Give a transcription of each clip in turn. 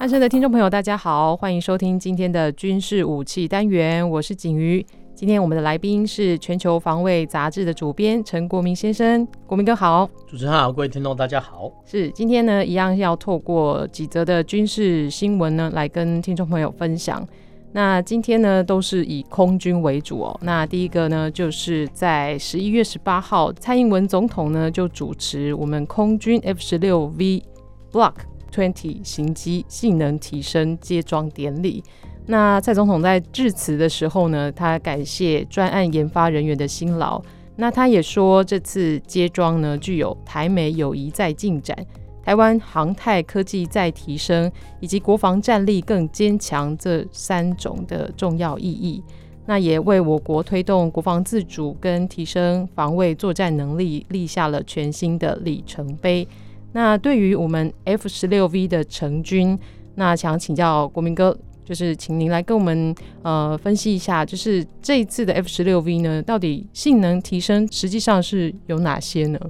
汉声的听众朋友，大家好，欢迎收听今天的军事武器单元，我是景瑜。今天我们的来宾是全球防卫杂志的主编陈国民先生，国民哥好。主持人好，各位听众大家好。是今天呢，一样要透过几则的军事新闻呢，来跟听众朋友分享。那今天呢，都是以空军为主哦。那第一个呢，就是在十一月十八号，蔡英文总统呢就主持我们空军 F 十六 V Block 20型机性能提升接装典礼，那蔡总统在致辞的时候呢，他感谢专案研发人员的辛劳。那他也说，这次接装呢，具有台美友谊在进展、台湾航太科技在提升以及国防战力更坚强这三种的重要意义。那也为我国推动国防自主跟提升防卫作战能力立下了全新的里程碑。那对于我们 F 十六 V 的成军，那想请教国民哥，就是请您来跟我们呃分析一下，就是这一次的 F 十六 V 呢，到底性能提升实际上是有哪些呢？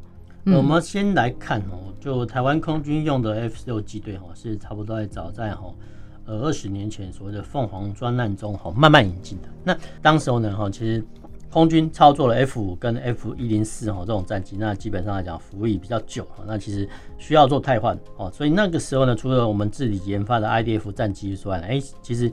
嗯、我们先来看哦，就台湾空军用的 F 十六机队哈，是差不多在早在哈呃二十年前所谓的凤凰专案中哈慢慢引进的。那当时候呢哈，其实。空军操作了 F 五跟 F 一零四哈这种战机，那基本上来讲服役比较久，那其实需要做汰换哦，所以那个时候呢，除了我们自己研发的 IDF 战机之外，哎，其实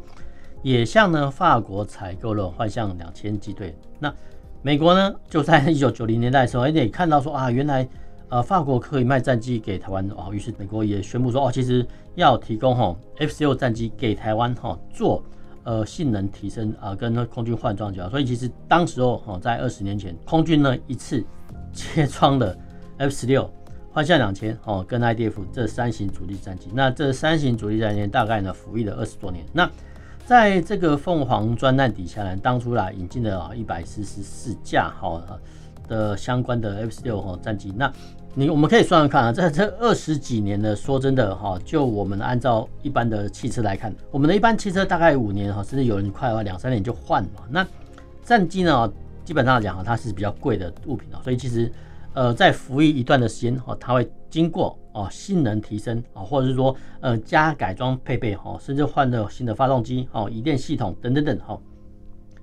也向呢法国采购了幻象两千机队。那美国呢，就在一九九零年代的时候，哎，也看到说啊，原来呃法国可以卖战机给台湾哦，于是美国也宣布说哦，其实要提供哈 F 十六战机给台湾哈做。呃，性能提升啊，跟空军换装就好。所以其实当时候哈，在二十年前，空军呢一次 切装了 F 十六、幻象两千哦，跟 IDF 这三型主力战机。那这三型主力战机大概呢服役了二十多年。那在这个凤凰专案底下呢，当初啦引进了啊一百四十四架哈的相关的 F 十六哈战机。那你我们可以算算看啊，在这二十几年呢，说真的哈，就我们按照一般的汽车来看，我们的一般汽车大概五年哈，甚至有人快要两三年就换嘛。那战机呢，基本上讲哈，它是比较贵的物品啊，所以其实呃，在服役一段的时间哈，它会经过哦性能提升啊，或者是说呃加改装配备哈，甚至换了新的发动机哦、移电系统等等等哈，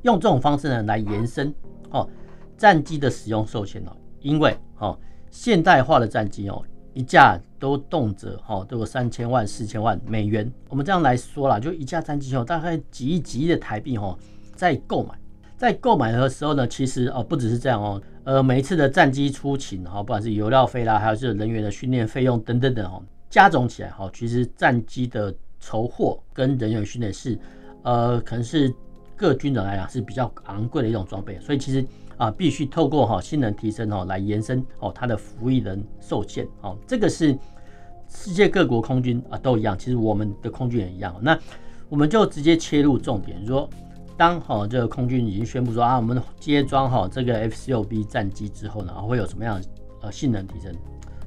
用这种方式呢来延伸哦战机的使用寿限哦，因为哦。现代化的战机哦，一架都动辄哈都有三千万、四千万美元。我们这样来说啦，就一架战机哦，大概几亿、几亿的台币哈，在购买，在购买的时候呢，其实哦不只是这样哦，呃每一次的战机出勤哈，不管是油料费啦，还有是人员的训练费用等等等哦，加总起来哈，其实战机的筹货跟人员训练是呃可能是各军人来讲是比较昂贵的一种装备，所以其实。啊，必须透过哈性能提升哈来延伸哦它的服役人寿限哦，这个是世界各国空军啊都一样，其实我们的空军也一样。那我们就直接切入重点，说当哈这个空军已经宣布说啊，我们接装哈这个 F 十六 B 战机之后呢，会有什么样的呃性能提升？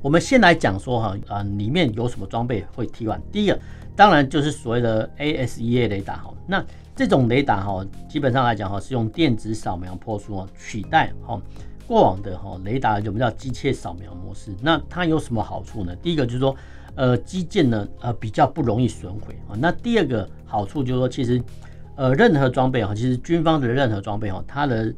我们先来讲说哈啊里面有什么装备会替换。第一个当然就是所谓的 ASEA 雷达哈，那。这种雷达哈，基本上来讲哈，是用电子扫描波束啊取代哈过往的哈雷达，我们叫机械扫描模式。那它有什么好处呢？第一个就是说，呃，机件呢呃比较不容易损毁啊。那第二个好处就是说，其实呃任何装备哈，其实军方的任何装备哈，它的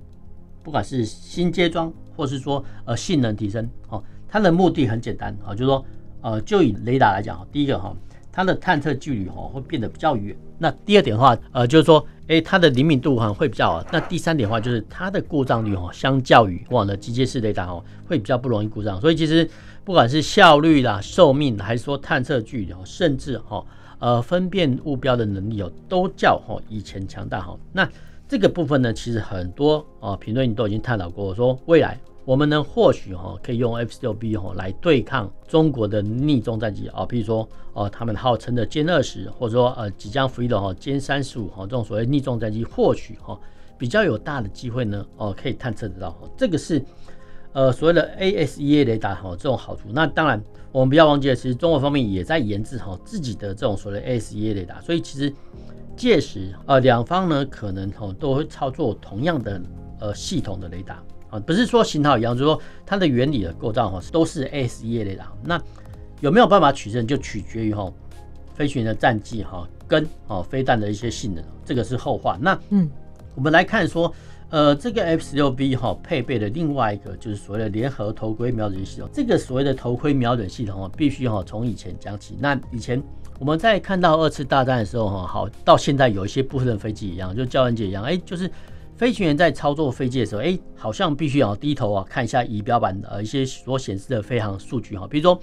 不管是新接装或是说呃性能提升哦，它的目的很简单啊，就是说呃就以雷达来讲哈，第一个哈。它的探测距离哈会变得比较远。那第二点的话，呃，就是说，诶，它的灵敏度哈会比较好。那第三点的话，就是它的故障率哈，相较于过往的机械式雷达哈，会比较不容易故障。所以其实不管是效率啦、寿命，还是说探测距离，甚至哈，呃，分辨目标的能力哦，都较哈以前强大哈。那这个部分呢，其实很多啊评论都已经探讨过，说未来我们呢或许哈可以用 F 十六 B 哈来对抗中国的匿踪战机啊，比如说哦他们号称的歼二十，或者说呃即将服役的哈歼三十五哈这种所谓匿踪战机，或许哈比较有大的机会呢哦可以探测得到，这个是呃所谓的 ASEA 雷达哈这种好处。那当然我们不要忘记了，其实中国方面也在研制哈自己的这种所谓 ASEA 雷达，所以其实届时呃两方呢可能哈都会操作同样的呃系统的雷达。啊，不是说型号一样，就是说它的原理的构造哈，都是 ASEA 雷达。那有没有办法取胜，就取决于哈飞行员的战绩哈跟哦飞弹的一些性能，这个是后话。那嗯，我们来看说，呃，这个 F 十六 B 哈配备的另外一个就是所谓的联合头盔瞄准系统。这个所谓的头盔瞄准系统啊，必须哈从以前讲起。那以前我们在看到二次大战的时候哈，好到现在有一些部分的飞机一样，就教官节一样，哎，就是。飞行员在操作飞机的时候，哎，好像必须要低头啊，看一下仪表板呃一些所显示的飞行数据哈，比如说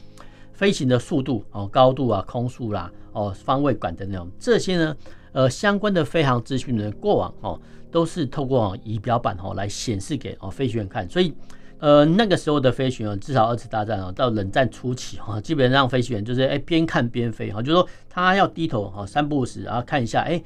飞行的速度哦、高度啊、空速啦、哦、方位管的那种这些呢，呃，相关的飞行资讯呢，过往哦都是透过仪表板哦来显示给哦飞行员看，所以呃那个时候的飞行员，至少二次大战啊到冷战初期哈，基本上飞行员就是哎边看边飞哈，就是说他要低头哈三步时然后看一下哎。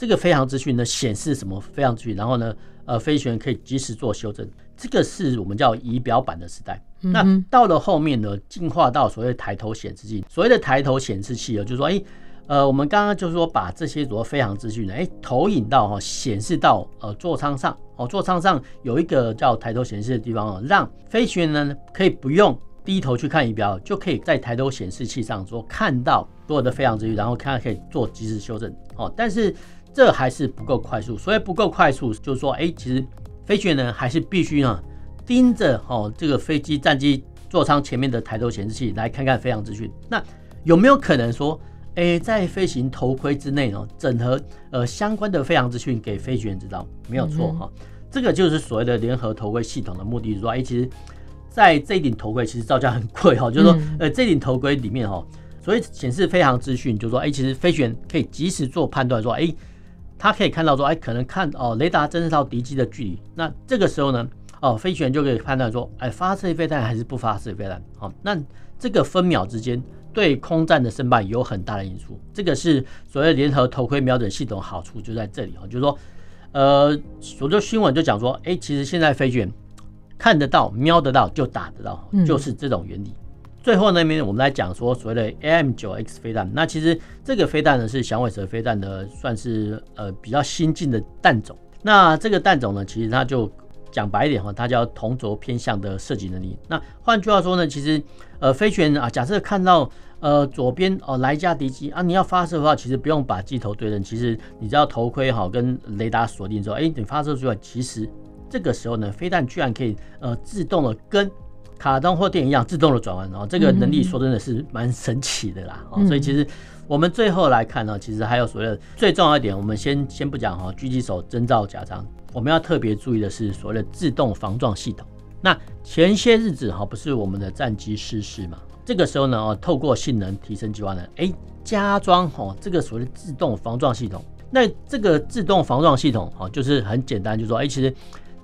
这个飞行资讯呢，显示什么飞行资讯，然后呢，呃，飞行员可以及时做修正。这个是我们叫仪表板的时代。嗯、那到了后面呢，进化到所谓的抬头显示器。所谓的抬头显示器啊，就是说，哎，呃，我们刚刚就是说把这些所谓飞行资讯呢，哎，投影到哈，显示到呃座舱上。哦，座舱上有一个叫抬头显示的地方哦，让飞行员呢可以不用低头去看仪表，就可以在抬头显示器上说看到所有的飞行资讯，然后看可以做及时修正。哦，但是。这还是不够快速，所以不够快速，就是说，哎，其实飞行员呢还是必须呢盯着哦这个飞机战机座舱前面的抬头显示器来看看飞行资讯。那有没有可能说，哎，在飞行头盔之内呢，整合呃相关的飞行资讯给飞行员知道？没有错哈，这个就是所谓的联合头盔系统的目的，就是说，哎，其实在这顶头盔其实造价很贵哈，就是说，呃，这顶头盔里面哈，所以显示飞行资讯，就是说，哎，其实飞行员可以及时做判断，说，哎。他可以看到说，哎，可能看哦，雷达侦测到敌机的距离。那这个时候呢，哦，飞行员就可以判断说，哎，发射飞弹还是不发射飞弹？好，那这个分秒之间对空战的胜败有很大的因素。这个是所谓联合头盔瞄准系统好处就在这里哦，就是说，呃，所有新闻就讲说，哎，其实现在飞行员看得到、瞄得到就打得到，就是这种原理。嗯最后那边我们来讲说所谓的 AM9X 飞弹，那其实这个飞弹呢是响尾蛇飞弹的算是呃比较新进的弹种。那这个弹种呢，其实它就讲白一点哈，它叫同轴偏向的射击能力。那换句话说呢，其实呃飞行员啊，假设看到呃左边哦来一架敌机啊，你要发射的话，其实不用把机头对正，其实你只要头盔好跟雷达锁定之后，哎，你发射出来，其实这个时候呢，飞弹居然可以呃自动的跟卡通或电影一样自动的转弯，哦，这个能力说真的是蛮神奇的啦，哦，所以其实我们最后来看呢，其实还有所谓的最重要一点，我们先先不讲哈，狙击手征召假装，我们要特别注意的是所谓的自动防撞系统。那前些日子哈，不是我们的战机失事嘛？这个时候呢，哦，透过性能提升计划呢，哎，加装哈这个所谓的自动防撞系统。那这个自动防撞系统哈，就是很简单，就是说，哎，其实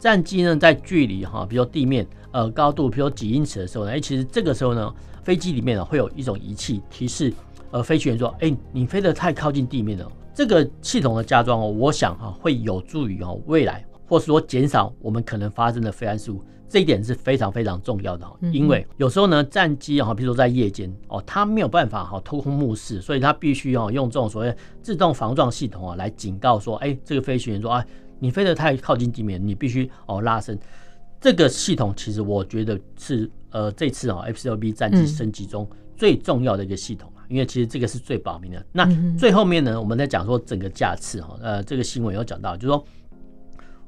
战机呢在距离哈，比如地面。呃，高度，比如几英尺的时候呢，哎，其实这个时候呢，飞机里面呢会有一种仪器提示，呃，飞行员说，哎，你飞得太靠近地面了。这个系统的加装哦，我想哈会有助于哦未来，或是说减少我们可能发生的飞安事故，这一点是非常非常重要的。因为有时候呢，战机啊，比如说在夜间哦，它没有办法哈偷空目视，所以它必须要用这种所谓自动防撞系统啊来警告说，哎，这个飞行员说啊，你飞得太靠近地面，你必须哦拉升。这个系统其实我觉得是呃这次啊 F 十六 B 战机升级中最重要的一个系统啊，因为其实这个是最保密的。那最后面呢，我们在讲说整个架次哈，呃这个新闻有讲到，就是说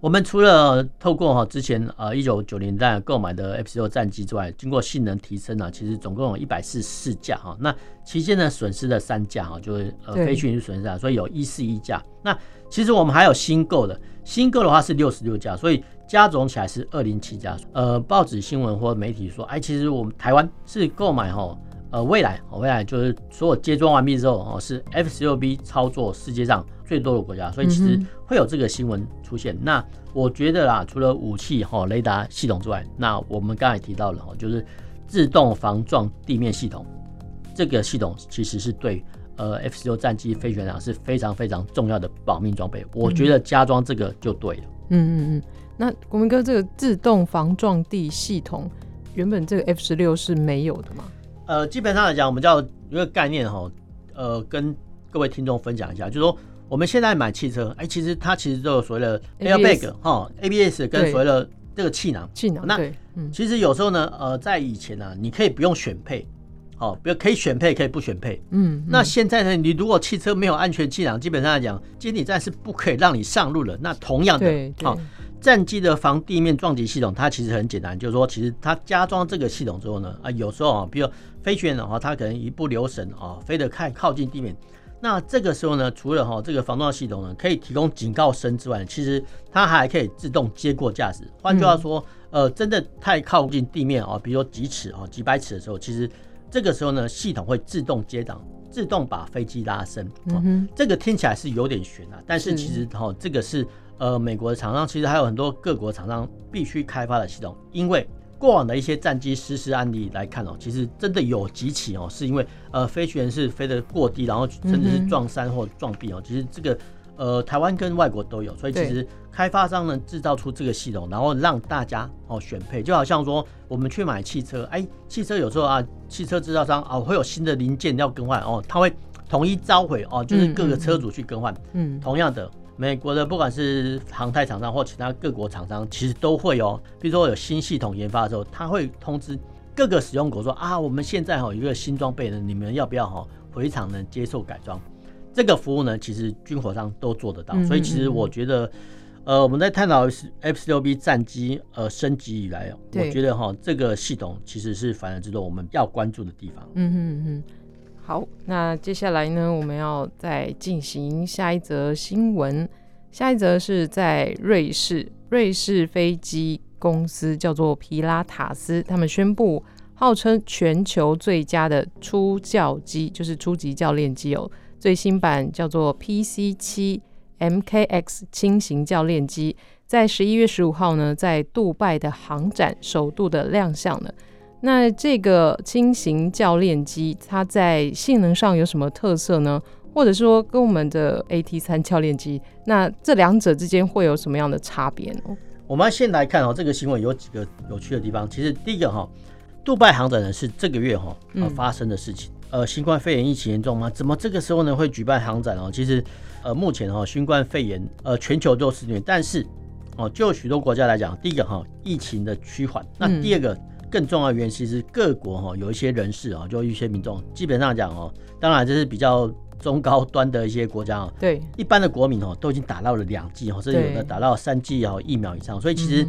我们除了透过哈之前呃一九九零年代购买的 F 十六战机之外，经过性能提升啊，其实总共有一百四十四架哈。那期间呢损失了三架哈，就是呃飞行员损失啊，所以有一四一架。那其实我们还有新购的，新购的话是六十六架，所以。加总起来是二零七架，呃，报纸新闻或媒体说，哎，其实我们台湾是购买哈，呃，未来，未来就是所有接装完毕之后，哦，是 F 十六 B 操作世界上最多的国家，所以其实会有这个新闻出现。嗯、那我觉得啦，除了武器哈、雷达系统之外，那我们刚才提到了哈，就是自动防撞地面系统，这个系统其实是对呃 F 十六战机飞行员是非常非常重要的保命装备。我觉得加装这个就对了。嗯嗯嗯。那国民哥，这个自动防撞地系统原本这个 F 十六是没有的吗？呃，基本上来讲，我们叫一个概念哈，呃，跟各位听众分享一下，就是说我们现在买汽车，哎、欸，其实它其实都有所谓的 airbag 哈，ABS 跟所谓的这个气囊。气囊。那其实有时候呢，呃，在以前呢、啊，你可以不用选配，哦，比如可以选配，可以不选配。嗯。那现在呢，你如果汽车没有安全气囊，基本上来讲，监理站是不可以让你上路的。那同样的，好，哦战机的防地面撞击系统，它其实很简单，就是说，其实它加装这个系统之后呢，啊，有时候啊，比如飞行员的话，他可能一不留神啊，飞得太靠近地面，那这个时候呢，除了哈这个防撞系统呢可以提供警告声之外，其实它还可以自动接过驾驶。换句话说，呃，真的太靠近地面啊，比如说几尺啊、几百尺的时候，其实这个时候呢，系统会自动接档，自动把飞机拉升。嗯，这个听起来是有点悬啊，但是其实哈，这个是。呃，美国的厂商其实还有很多各国厂商必须开发的系统，因为过往的一些战机失事案例来看哦，其实真的有几起哦，是因为呃飞行员是飞得过低，然后甚至是撞山或撞壁哦。其实这个呃台湾跟外国都有，所以其实开发商呢制造出这个系统，然后让大家哦选配，就好像说我们去买汽车，哎，汽车有时候啊，汽车制造商啊会有新的零件要更换哦，他会统一召回哦，就是各个车主去更换。嗯，同样的。美国的不管是航太厂商或其他各国厂商，其实都会哦。比如说有新系统研发的时候，他会通知各个使用国说啊，我们现在哈有一个新装备呢，你们要不要哈回厂呢接受改装？这个服务呢，其实军火商都做得到。所以其实我觉得，呃，我们在探讨 F 十六 B 战机呃升级以来，我觉得哈这个系统其实是反而值得我们要关注的地方。嗯嗯嗯。好，那接下来呢，我们要再进行下一则新闻。下一则是在瑞士，瑞士飞机公司叫做皮拉塔斯，他们宣布号称全球最佳的初教机，就是初级教练机哦，最新版叫做 PC 七 MKX 轻型教练机，在十一月十五号呢，在杜拜的航展首度的亮相了。那这个轻型教练机，它在性能上有什么特色呢？或者说跟我们的 AT 三教练机，那这两者之间会有什么样的差别呢？我们先来看哦，这个新闻有几个有趣的地方。其实第一个哈，杜拜航展呢是这个月哈呃发生的事情。呃，新冠肺炎疫情严重吗？怎么这个时候呢会举办航展哦？其实呃目前哈新冠肺炎呃全球都肆虐，但是哦就许多国家来讲，第一个哈疫情的趋缓，那第二个。更重要的原因，其实各国哈有一些人士啊，就一些民众，基本上讲哦，当然这是比较中高端的一些国家啊，对，一般的国民哦都已经打到了两剂哦，甚至有的打到三剂哦疫苗以上，所以其实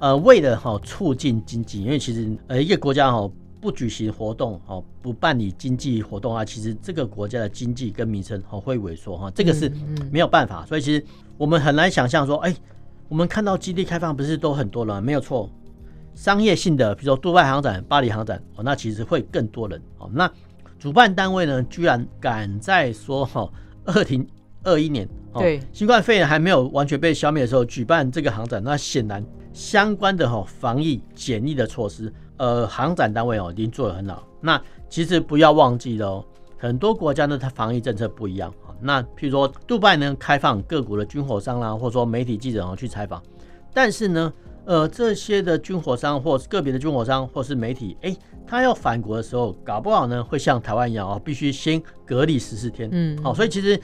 呃为了哈促进经济，因为其实呃一个国家哈不举行活动哦不办理经济活动啊，其实这个国家的经济跟民生哦会萎缩哈，这个是没有办法，所以其实我们很难想象说，哎，我们看到基地开放不是都很多了吗？没有错。商业性的，比如说杜拜航展、巴黎航展，哦，那其实会更多人哦。那主办单位呢，居然敢在说哈，二零二一年，对，新冠肺炎还没有完全被消灭的时候举办这个航展，那显然相关的哈防疫检疫的措施，呃，航展单位哦已经做得很好。那其实不要忘记了哦，很多国家呢，它防疫政策不一样。那譬如说杜拜呢，开放各国的军火商啦，或者说媒体记者哦去采访，但是呢。呃，这些的军火商或是个别的军火商或是媒体，哎，他要返国的时候，搞不好呢会像台湾一样啊，必须先隔离十四天。嗯，好，所以其实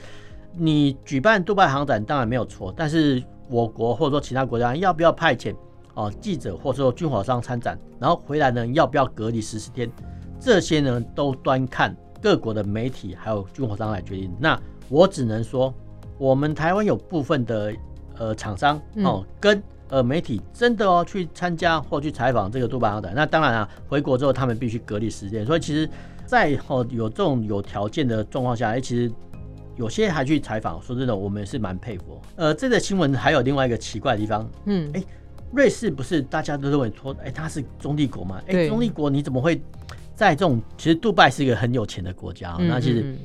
你举办杜拜航展当然没有错，但是我国或者说其他国家要不要派遣哦记者或者说军火商参展，然后回来呢要不要隔离十四天，这些呢都端看各国的媒体还有军火商来决定。那我只能说，我们台湾有部分的呃厂商哦跟。呃，媒体真的哦去参加或去采访这个杜拜航展，那当然啊，回国之后他们必须隔离十天。所以其实，在哦有这种有条件的状况下，哎，其实有些还去采访。说真的，我们是蛮佩服。呃，这个新闻还有另外一个奇怪的地方，嗯，哎，瑞士不是大家都认为说，哎，它是中立国嘛？哎，中立国你怎么会在这种？其实杜拜是一个很有钱的国家，那其实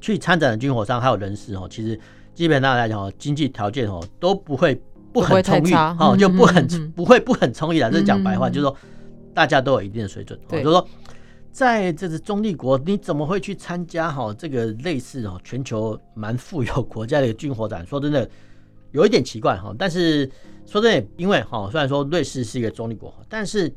去参展的军火商还有人士哦，其实。基本上来讲哦，经济条件哦都不会不很充裕哦、嗯，就不很、嗯、不会不很充裕啊。这讲白话、嗯、就是说，大家都有一定的水准。对，就是说，在这个中立国，你怎么会去参加哈这个类似哦全球蛮富有国家的一个军火展？说真的，有一点奇怪哈。但是说真的，因为哈虽然说瑞士是一个中立国，但是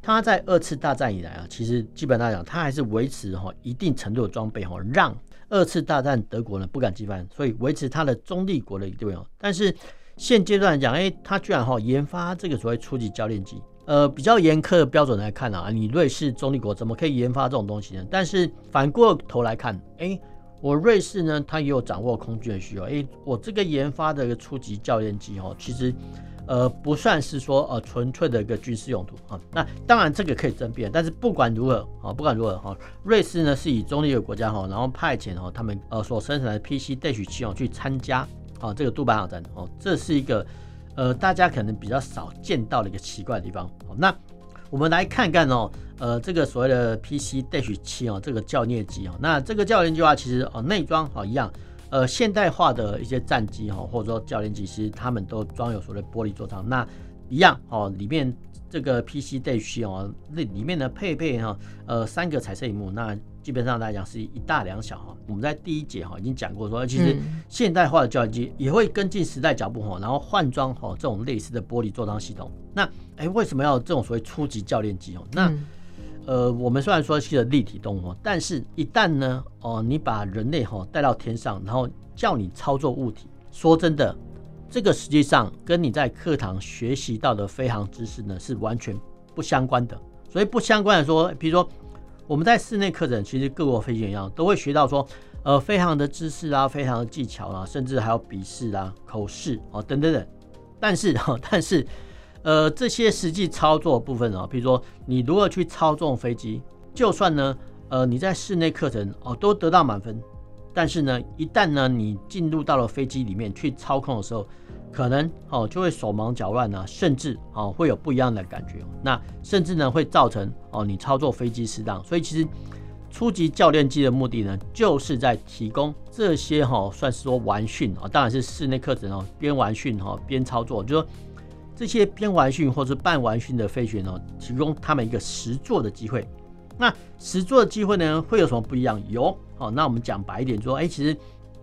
它在二次大战以来啊，其实基本上讲，它还是维持哈一定程度的装备哈，让。二次大战德国呢不敢进犯，所以维持它的中立国的地位哦。但是现阶段来讲，哎，他居然哈研发这个所谓初级教练机，呃，比较严苛的标准来看啊，你瑞士中立国怎么可以研发这种东西呢？但是反过头来看，哎，我瑞士呢，它也有掌握空军的需要，哎，我这个研发的一个初级教练机哦，其实。呃，不算是说呃纯粹的一个军事用途啊。那当然这个可以争辩，但是不管如何啊，不管如何哈，瑞士呢是以中立的国家哈，然后派遣哈他们呃所生产的 PC-7 哦去参加好这个杜班号战哦，这是一个呃大家可能比较少见到的一个奇怪的地方。那我们来看看哦，呃这个所谓的 PC-7 哦这个教练机哦，那这个教练机的话其实哦内装哦一样。呃，现代化的一些战机哈，或者说教练机，其实他们都装有所谓玻璃座舱。那一样哦，里面这个 PC-7 哦，那里面的配备哈，呃，三个彩色荧幕，那基本上来讲是一大两小哈。我们在第一节哈已经讲过说，其实现代化的教练机也会跟进时代脚步哈，然后换装哈这种类似的玻璃座舱系统。那哎、欸，为什么要这种所谓初级教练机哦？那呃，我们虽然说是个立体动物，但是一旦呢，哦，你把人类哈带到天上，然后叫你操作物体，说真的，这个实际上跟你在课堂学习到的飞航知识呢是完全不相关的。所以不相关的说，比如说我们在室内课程，其实各国飞行员都会学到说，呃，飞航的知识啊，飞航的技巧啊，甚至还有笔试啊、口试啊等等等。但是哈，但是。呃，这些实际操作部分啊，比如说你如何去操纵飞机，就算呢，呃，你在室内课程哦都得到满分，但是呢，一旦呢你进入到了飞机里面去操控的时候，可能哦就会手忙脚乱啊，甚至哦会有不一样的感觉，那甚至呢会造成哦你操作飞机失当。所以其实初级教练机的目的呢，就是在提供这些哈，算是说玩训啊，当然是室内课程哦，边玩训哈边操作，就说。这些边玩训或者半玩训的飞行员呢，提供他们一个实作的机会。那实作的机会呢，会有什么不一样？有哦，那我们讲白一点说，哎，其实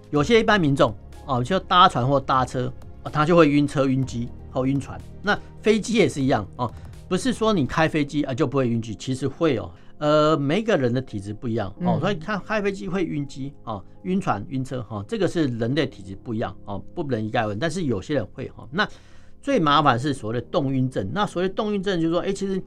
有些一般民众哦，就搭船或搭车，他就会晕车、晕机或晕船。那飞机也是一样哦，不是说你开飞机啊就不会晕机，其实会哦。呃，每一个人的体质不一样哦，所以他开飞机会晕机哦，晕船、晕车哈，这个是人类体质不一样哦，不能一概而论。但是有些人会哈，那。最麻烦是所谓的动晕症。那所谓的动晕症，就是说，哎、欸，其实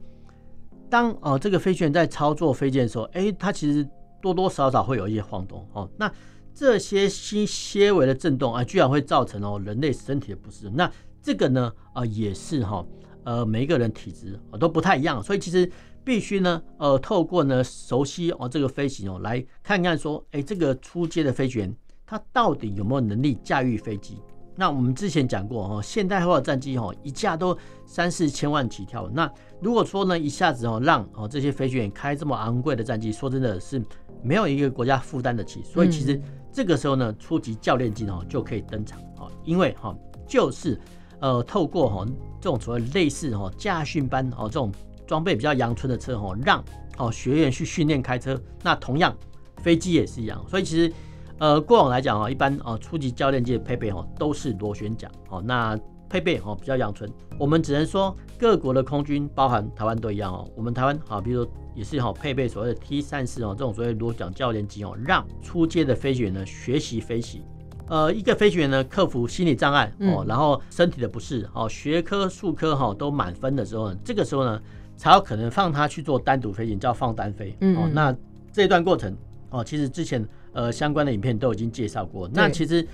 当哦、呃、这个飞行员在操作飞机的时候，哎、欸，他其实多多少少会有一些晃动哦。那这些些些微的震动啊，居然会造成哦人类身体的不适。那这个呢，啊、呃、也是哈，呃每一个人体质啊都不太一样，所以其实必须呢，呃透过呢熟悉哦这个飞行哦，来看看说，哎、这个初阶的飞行员他到底有没有能力驾驭飞机。那我们之前讲过哦，现代化的战机哦，一架都三四千万起跳。那如果说呢，一下子哦让哦这些飞行员开这么昂贵的战机，说真的是没有一个国家负担得起。所以其实这个时候呢，初级教练机哦就可以登场啊，因为哈就是呃透过哈这种所谓类似哈驾训班哦这种装备比较阳春的车哦，让哦学员去训练开车。那同样飞机也是一样，所以其实。呃，过往来讲啊，一般啊初级教练机的配备哦都是螺旋桨哦，那配备哦比较阳春。我们只能说各国的空军，包含台湾都一样哦。我们台湾啊，比如说也是哈配备所谓的 T 三四哦这种所谓螺旋桨教练机哦，让初阶的飞行员呢学习飞行。呃，一个飞行员呢克服心理障碍哦，然后身体的不适哦，学科数科哈都满分的时候呢，这个时候呢才有可能放他去做单独飞行，叫放单飞哦。那这一段过程哦，其实之前。呃，相关的影片都已经介绍过。那其实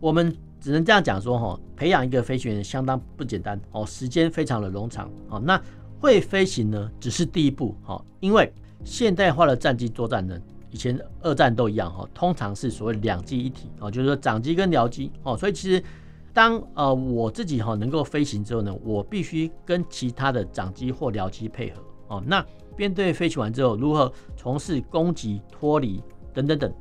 我们只能这样讲说，哈，培养一个飞行员相当不简单哦，时间非常的冗长哦。那会飞行呢，只是第一步哈，因为现代化的战机作战呢，以前二战都一样哈，通常是所谓两机一体哦，就是说长机跟僚机哦。所以其实当呃我自己哈能够飞行之后呢，我必须跟其他的掌机或僚机配合哦。那编队飞行完之后，如何从事攻击、脱离等等等。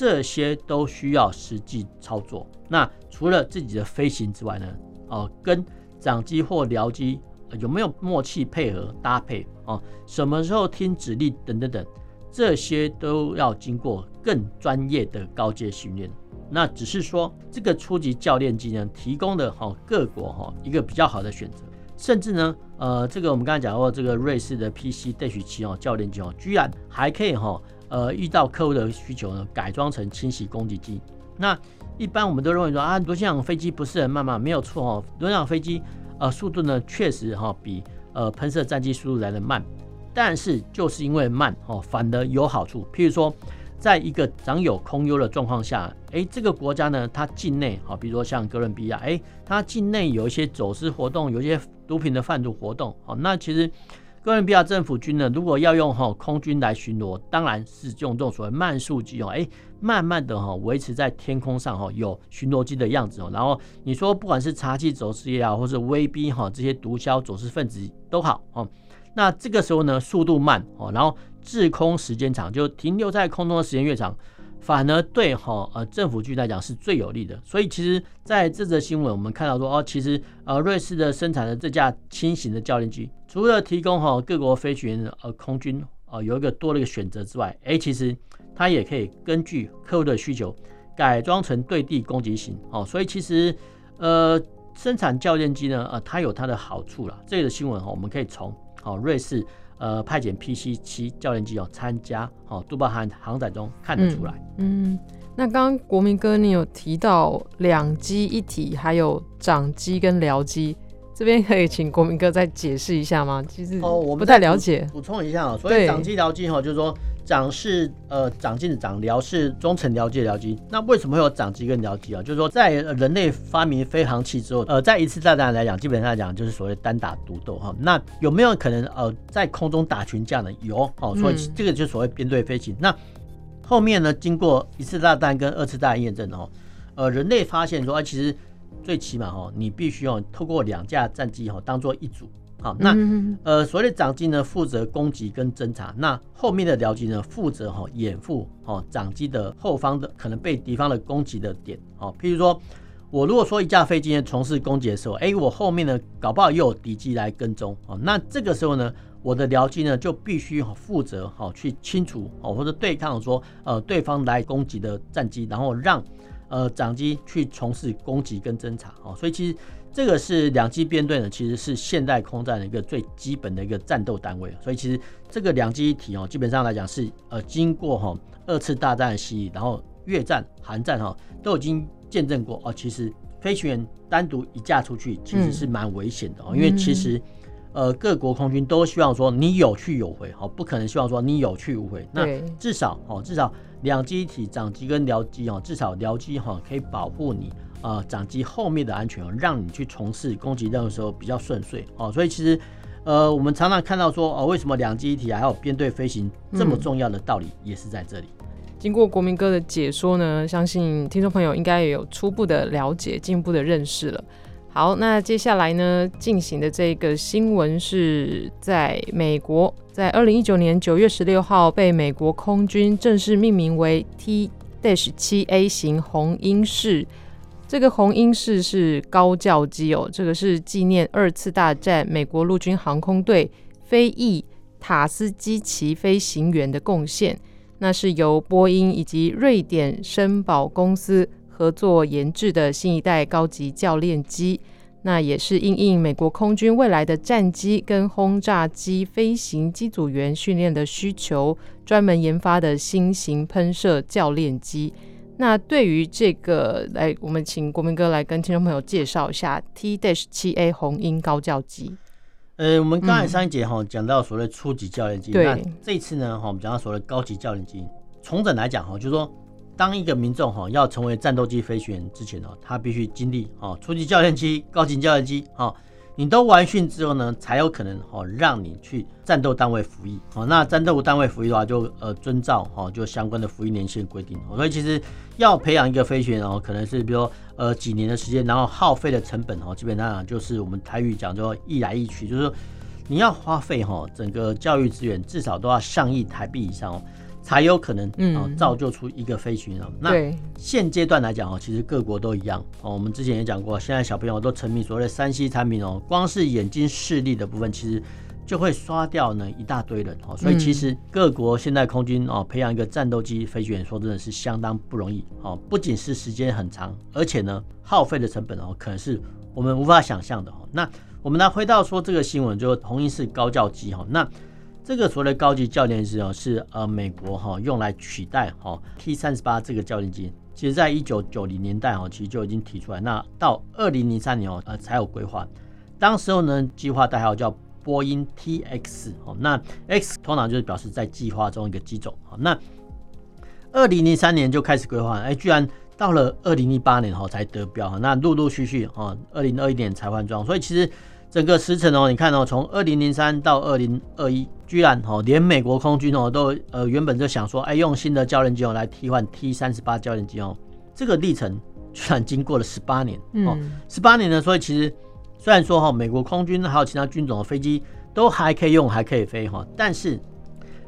这些都需要实际操作。那除了自己的飞行之外呢，哦、跟掌机或僚机、有没有默契配合搭配哦、什么时候听指令等等等，这些都要经过更专业的高阶训练。那只是说这个初级教练机呢，提供的哈、各国哈、一个比较好的选择，甚至呢，呃，这个我们刚才讲过，这个瑞士的 PC-7 哦教练机哦，居然还可以哈。呃，遇到客户的需求呢，改装成清洗攻击机。那一般我们都认为说啊，螺旋桨飞机不是很慢嘛？没有错哦，螺旋桨飞机呃速度呢确实哈、哦、比呃喷射战机速度来的慢，但是就是因为慢哦，反而有好处。譬如说，在一个掌有空优的状况下，哎，这个国家呢，它境内啊，比如说像哥伦比亚，哎，它境内有一些走私活动，有一些毒品的贩毒活动，哦，那其实。哥伦比亚政府军呢，如果要用哈空军来巡逻，当然是用这种所谓慢速机哦，哎，慢慢的哈维持在天空上哈有巡逻机的样子哦。然后你说不管是查缉走私也好，或者威逼哈这些毒枭走私分子都好哦，那这个时候呢速度慢哦，然后滞空时间长，就停留在空中的时间越长。反而对哈呃政府军来讲是最有利的，所以其实在这则新闻我们看到说哦，其实呃瑞士的生产的这架轻型的教练机，除了提供哈各国飞行员呃空军呃有一个多的一个选择之外，哎，其实它也可以根据客户的需求改装成对地攻击型哦，所以其实呃生产教练机呢呃它有它的好处啦。这个新闻哈我们可以从好瑞士。呃，派遣 PC 七教练机哦，参加哦，杜拜航航展中看得出来。嗯，那刚刚国民哥你有提到两机一体，还有长机跟僚机，这边可以请国民哥再解释一下吗？其实哦，我不太了解。补充一下哦，所以长机僚机哈，就是说。长是呃长进的长，僚是中程僚机的僚机。那为什么会有长机跟僚机啊？就是说，在人类发明飞行器之后，呃，在一次大战来讲，基本上来讲就是所谓单打独斗哈。那有没有可能呃在空中打群架呢？有哦，所以这个就所谓编队飞行。嗯、那后面呢，经过一次大战跟二次大战验证哦，呃，人类发现说，啊，其实最起码哦，你必须要透过两架战机哈当做一组。好，那呃，所谓的长机呢，负责攻击跟侦察；那后面的僚机呢，负责哈掩护哦，长机的后方的可能被敌方的攻击的点。哦，譬如说，我如果说一架飞机呢从事攻击的时候，哎，我后面呢搞不好又有敌机来跟踪哦，那这个时候呢，我的僚机呢就必须负责哈去清除哦或者对抗说呃对方来攻击的战机，然后让呃长机去从事攻击跟侦察。哦，所以其实。这个是两机编队呢，其实是现代空战的一个最基本的一个战斗单位，所以其实这个两机一体哦，基本上来讲是呃经过哈二次大战的洗礼，然后越战、韩战哈都已经见证过哦。其实飞行员单独一架出去其实是蛮危险的哦，因为其实呃各国空军都希望说你有去有回哈，不可能希望说你有去无回。那至少哦，至少两机一体长机跟僚机哦，至少僚机哈可以保护你。呃，长机后面的安全，让你去从事攻击任务的时候比较顺遂哦。所以其实，呃，我们常常看到说，哦，为什么两机一体还有编队飞行这么重要的道理，也是在这里。经过国民哥的解说呢，相信听众朋友应该也有初步的了解、进一步的认识了。好，那接下来呢，进行的这个新闻是在美国，在二零一九年九月十六号被美国空军正式命名为 T-7A 型红鹰式。这个红鹰式是高教机哦，这个是纪念二次大战美国陆军航空队飞翼塔斯基奇飞行员的贡献。那是由波音以及瑞典绅宝公司合作研制的新一代高级教练机。那也是应应美国空军未来的战机跟轰炸机飞行机组员训练的需求，专门研发的新型喷射教练机。那对于这个，来，我们请国民哥来跟听众朋友介绍一下 T-7A 红鹰高教机。呃，我们刚才上一节哈讲到所谓初级教练机，对、嗯，那这次呢哈，我们讲到所谓高级教练机。重整来讲哈，就是说，当一个民众哈要成为战斗机飞行员之前呢，他必须经历哦初级教练机、高级教练机啊。你都完训之后呢，才有可能哦让你去战斗单位服役哦。那战斗单位服役的话就，就呃遵照哦就相关的服役年限规定。所以其实要培养一个飞行员哦，可能是比如说呃几年的时间，然后耗费的成本哦，基本上就是我们台语讲说一来一去，就是说你要花费哈整个教育资源至少都要上亿台币以上哦，才有可能哦造就出一个飞行员哦。那现阶段来讲哦，其实各国都一样哦。我们之前也讲过，现在小朋友都沉迷所谓的三 C 产品哦，光是眼睛视力的部分，其实就会刷掉呢一大堆人哦。所以其实各国现在空军哦培养一个战斗机飞行员，说真的是相当不容易哦。不仅是时间很长，而且呢耗费的成本哦，可能是我们无法想象的哦。那我们来回到说这个新闻，就是红鹰式高教机哈。那这个所谓的高级教练机哦，是呃美国哈用来取代哈 T 三十八这个教练机。其实，在一九九零年代哦，其实就已经提出来。那到二零零三年哦，呃才有规划。当时候呢，计划代号叫波音 TX 哦。那 X 通常就是表示在计划中一个机种。那二零零三年就开始规划，哎，居然到了二零一八年哈才得标。那陆陆续续哦，二零二一年才换装。所以其实。整个时程哦，你看哦，从二零零三到二零二一，居然哦，连美国空军哦都呃原本就想说，哎，用新的教练机哦来替换 T 三十八教练机哦，这个历程居然经过了十八年哦，十八年呢，所以其实虽然说哈，美国空军还有其他军种的飞机都还可以用，还可以飞哈，但是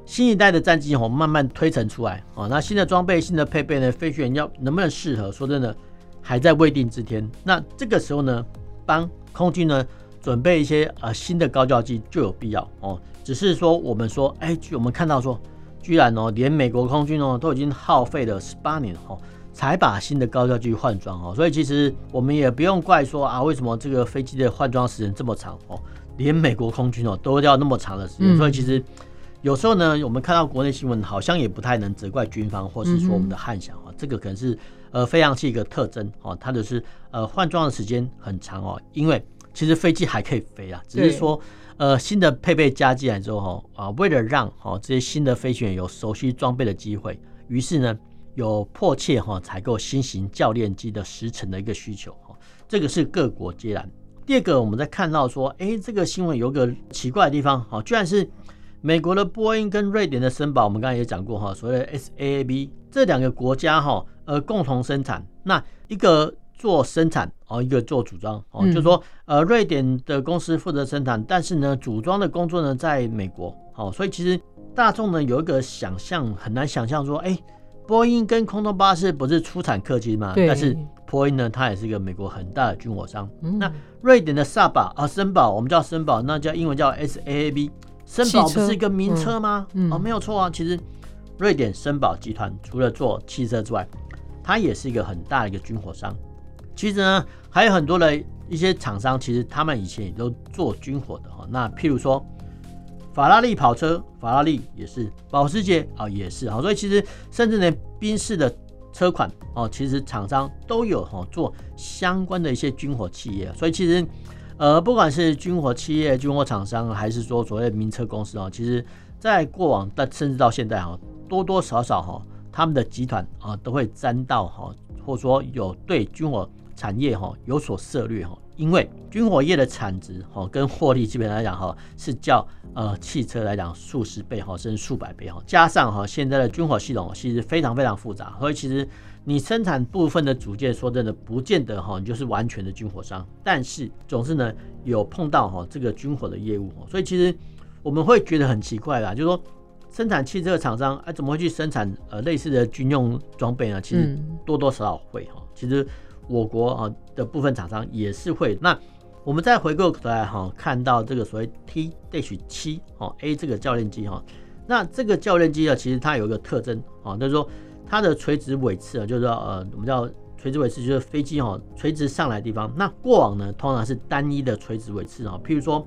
新一代的战机哦慢慢推陈出来哦，那新的装备、新的配备呢，飞行员要能不能适合，说真的还在未定之天。那这个时候呢，帮空军呢。准备一些呃新的高教机就有必要哦，只是说我们说，哎，我们看到说，居然哦，连美国空军哦都已经耗费了十八年哦，才把新的高教机换装哦，所以其实我们也不用怪说啊，为什么这个飞机的换装时间这么长哦，连美国空军哦都要那么长的时间，所以其实有时候呢，我们看到国内新闻好像也不太能责怪军方或是说我们的汉翔啊，这个可能是呃飞扬器一个特征哦，它就是呃换装的时间很长哦，因为。其实飞机还可以飞啊，只是说，呃，新的配备加进来之后，哈啊，为了让哈这些新的飞行员有熟悉装备的机会，于是呢，有迫切哈采购新型教练机的时程的一个需求，哈，这个是各国皆然。第二个，我们在看到说，哎，这个新闻有个奇怪的地方，哈，居然是美国的波音跟瑞典的森宝，我们刚才也讲过哈，所谓的 SAAB 这两个国家哈，呃，共同生产，那一个。做生产哦，一个做组装哦，就是说呃，瑞典的公司负责生产，但是呢，组装的工作呢在美国哦，所以其实大众呢有一个想象，很难想象说，哎，波音跟空中巴士不是出产客机吗？但是波音呢，它也是一个美国很大的军火商。那瑞典的萨巴啊，森宝，我们叫森宝，那叫英文叫 SAAB，森宝不是一个名车吗？哦，没有错啊，其实瑞典森宝集团除了做汽车之外，它也是一个很大的一个军火商。其实呢，还有很多的一些厂商，其实他们以前也都做军火的哈。那譬如说，法拉利跑车，法拉利也是，保时捷啊也是哈。所以其实甚至连宾士的车款哦，其实厂商都有哈做相关的一些军火企业。所以其实呃，不管是军火企业、军火厂商，还是说所谓的名车公司啊，其实在过往但甚至到现在哈，多多少少哈，他们的集团啊都会沾到哈，或者说有对军火。产业哈有所涉略哈，因为军火业的产值哈跟获利基本来讲哈是较呃汽车来讲数十倍哈甚至数百倍哈，加上哈现在的军火系统其实非常非常复杂，所以其实你生产部分的组件说真的不见得哈你就是完全的军火商，但是总是呢有碰到哈这个军火的业务，所以其实我们会觉得很奇怪啦，就是说生产汽车的厂商哎怎么会去生产呃类似的军用装备呢？其实多多少少会哈，其实。我国啊的部分厂商也是会。那我们再回过头来哈，看到这个所谓 T-7 哦 A 这个教练机哈，那这个教练机啊，其实它有一个特征啊，就是说它的垂直尾刺啊，就是说呃，我们叫垂直尾刺，就是飞机哈垂直上来的地方。那过往呢，通常是单一的垂直尾刺啊，譬如说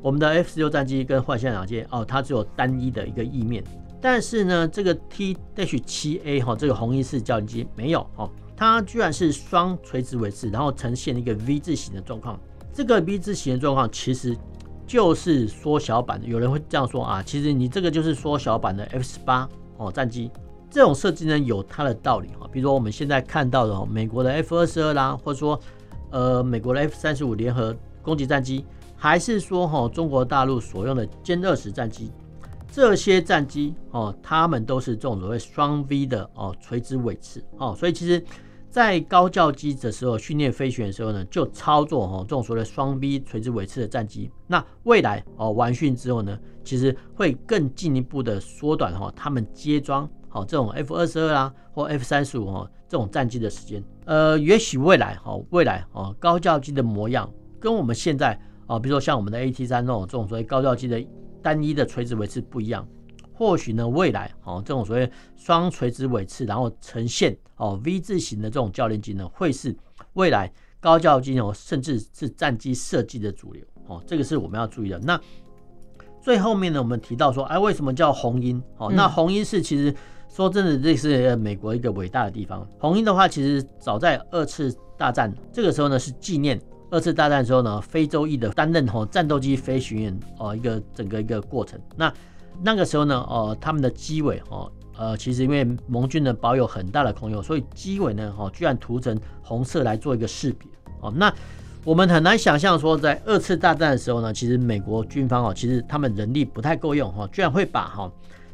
我们的 F 十六战机跟幻线两舰哦，它只有单一的一个翼面。但是呢，这个 T-7A 哈，这个红鹰式教练机没有哈。它居然是双垂直尾刺，然后呈现一个 V 字形的状况。这个 V 字形的状况其实就是缩小版的。有人会这样说啊，其实你这个就是缩小版的 F 十八哦战机。这种设计呢有它的道理哈。比如说我们现在看到的美国的 F 二十二啦，或者说呃美国的 F 三十五联合攻击战机，还是说哈中国大陆所用的歼二十战机，这些战机哦，它们都是这种所谓双 V 的哦垂直尾刺哦，所以其实。在高教机的时候训练飞行员的时候呢，就操作哈这种所谓的双 V 垂直尾刺的战机。那未来哦完训之后呢，其实会更进一步的缩短哈他们接装好这种 F 二十二啦或 F 三十五哈这种战机的时间。呃，也许未来哈未来哦高教机的模样跟我们现在啊，比如说像我们的 AT 三那种这种所谓高教机的单一的垂直尾刺不一样。或许呢，未来哦，这种所谓双垂直尾刺，然后呈现哦 V 字形的这种教练机呢，会是未来高教机哦，甚至是战机设计的主流哦。这个是我们要注意的。那最后面呢，我们提到说，哎，为什么叫红鹰？哦，那红鹰是其实说真的，这是美国一个伟大的地方。红鹰的话，其实早在二次大战这个时候呢，是纪念二次大战的时候呢，非洲裔的担任哦战斗机飞行员哦一个整个一个过程。那那个时候呢，呃，他们的机尾，哦，呃，其实因为盟军呢保有很大的空优，所以机尾呢，哦，居然涂成红色来做一个识别，哦，那我们很难想象说，在二次大战的时候呢，其实美国军方哦，其实他们人力不太够用，哈，居然会把哈。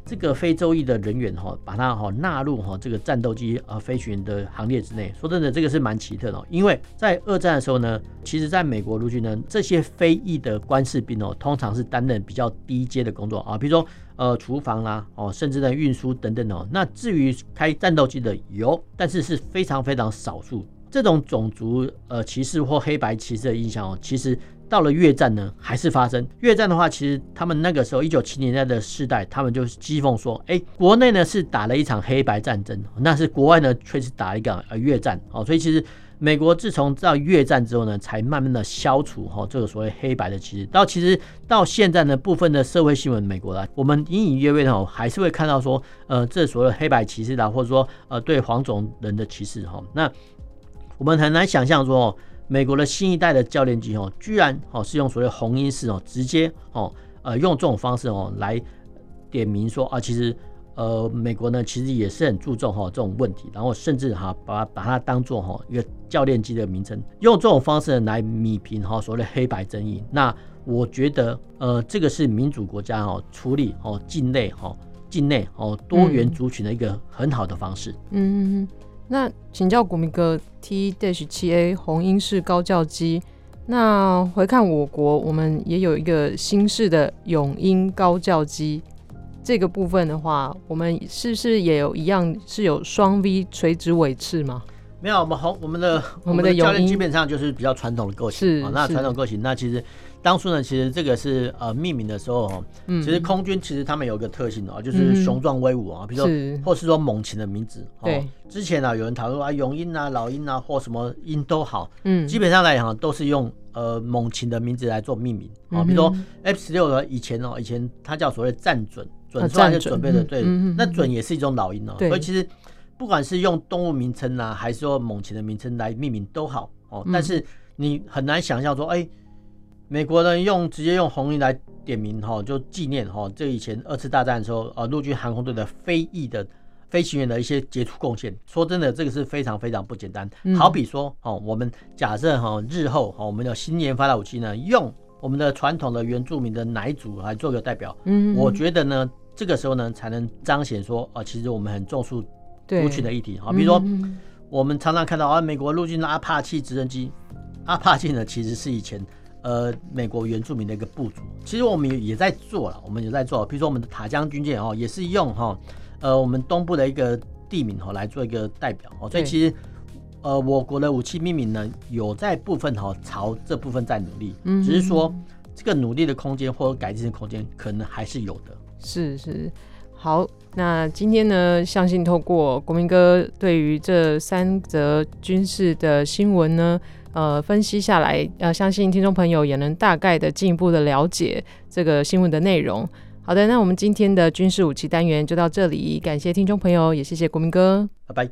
这个非洲裔的人员哈，把它哈纳入哈这个战斗机呃飞行员的行列之内。说真的，这个是蛮奇特的，因为在二战的时候呢，其实在美国陆军呢，这些非裔的官士兵哦，通常是担任比较低阶的工作啊，比如说呃厨房啦哦，甚至呢运输等等哦。那至于开战斗机的有，但是是非常非常少数。这种种族呃歧视或黑白歧视的印象哦，其实。到了越战呢，还是发生。越战的话，其实他们那个时候一九七零年代的世代，他们就讥讽说：“哎，国内呢是打了一场黑白战争，那是国外呢却是打一个呃越战。”哦，所以其实美国自从到越战之后呢，才慢慢的消除哈这个所谓黑白的歧视。到其实到现在呢，部分的社会新闻，美国的我们隐隐约约的还是会看到说，呃，这所谓黑白歧视啦，或者说呃对黄种人的歧视哈。那我们很难想象说。美国的新一代的教练机哦，居然哦是用所谓红鹰式哦，直接哦呃用这种方式哦来点名说啊，其实呃美国呢其实也是很注重哈这种问题，然后甚至哈把把它当做哈一个教练机的名称，用这种方式来弭平哈所谓的黑白争议。那我觉得呃这个是民主国家哦处理哦境内哈境内哦多元族群的一个很好的方式。嗯。嗯那请教国民哥，T-7A 红鹰式高教机，那回看我国，我们也有一个新式的永鹰高教机，这个部分的话，我们是不是也有一样是有双 V 垂直尾翅吗？没有，我们红我们的我们的教练基本上就是比较传统的构型，是、哦、那传统构型，那其实。当初呢，其实这个是呃命名的时候，嗯，其实空军其实他们有一个特性哦，就是雄壮威武啊，比如说或是说猛禽的名字。对，之前呢有人讨论啊，勇鹰啊、老鹰啊或什么鹰都好，嗯，基本上来讲都是用呃猛禽的名字来做命名啊，比如说 F 十六呢，以前哦，以前它叫所谓战准，准出来就准备的，对，那准也是一种老鹰哦，所以其实不管是用动物名称啊，还是说猛禽的名称来命名都好哦，但是你很难想象说，哎。美国人用直接用红鹰来点名哈，就纪念哈，这以前二次大战的时候，呃，陆军航空队的非裔的飞行员的一些杰出贡献。说真的，这个是非常非常不简单。好比说，哦，我们假设哈，日后哈，我们的新研发的武器呢，用我们的传统的原住民的奶祖来做个代表？嗯，我觉得呢，这个时候呢，才能彰显说，啊，其实我们很重视族群的议题。好，比如说，我们常常看到啊，美国陆军的阿帕奇直升机，阿帕奇呢，其实是以前。呃，美国原住民的一个部族，其实我们也也在做了，我们也在做，比如说我们的塔江军舰哦，也是用哈，呃，我们东部的一个地名哈来做一个代表哦，所以其实呃，我国的武器命名呢，有在部分哈朝这部分在努力，嗯，只是说这个努力的空间或者改进的空间可能还是有的。是是，好，那今天呢，相信透过国民哥对于这三则军事的新闻呢。呃，分析下来，呃，相信听众朋友也能大概的进一步的了解这个新闻的内容。好的，那我们今天的军事武器单元就到这里，感谢听众朋友，也谢谢国民哥，拜拜。